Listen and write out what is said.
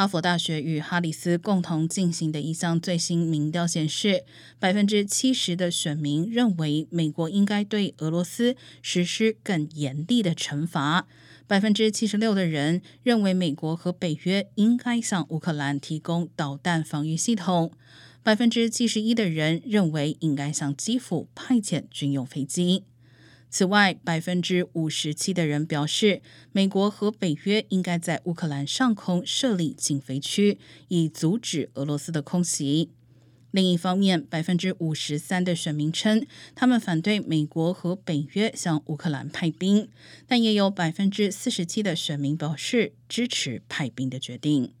哈佛大学与哈里斯共同进行的一项最新民调显示，百分之七十的选民认为美国应该对俄罗斯实施更严厉的惩罚，百分之七十六的人认为美国和北约应该向乌克兰提供导弹防御系统，百分之七十一的人认为应该向基辅派遣军用飞机。此外，百分之五十七的人表示，美国和北约应该在乌克兰上空设立禁飞区，以阻止俄罗斯的空袭。另一方面，百分之五十三的选民称，他们反对美国和北约向乌克兰派兵，但也有百分之四十七的选民表示支持派兵的决定。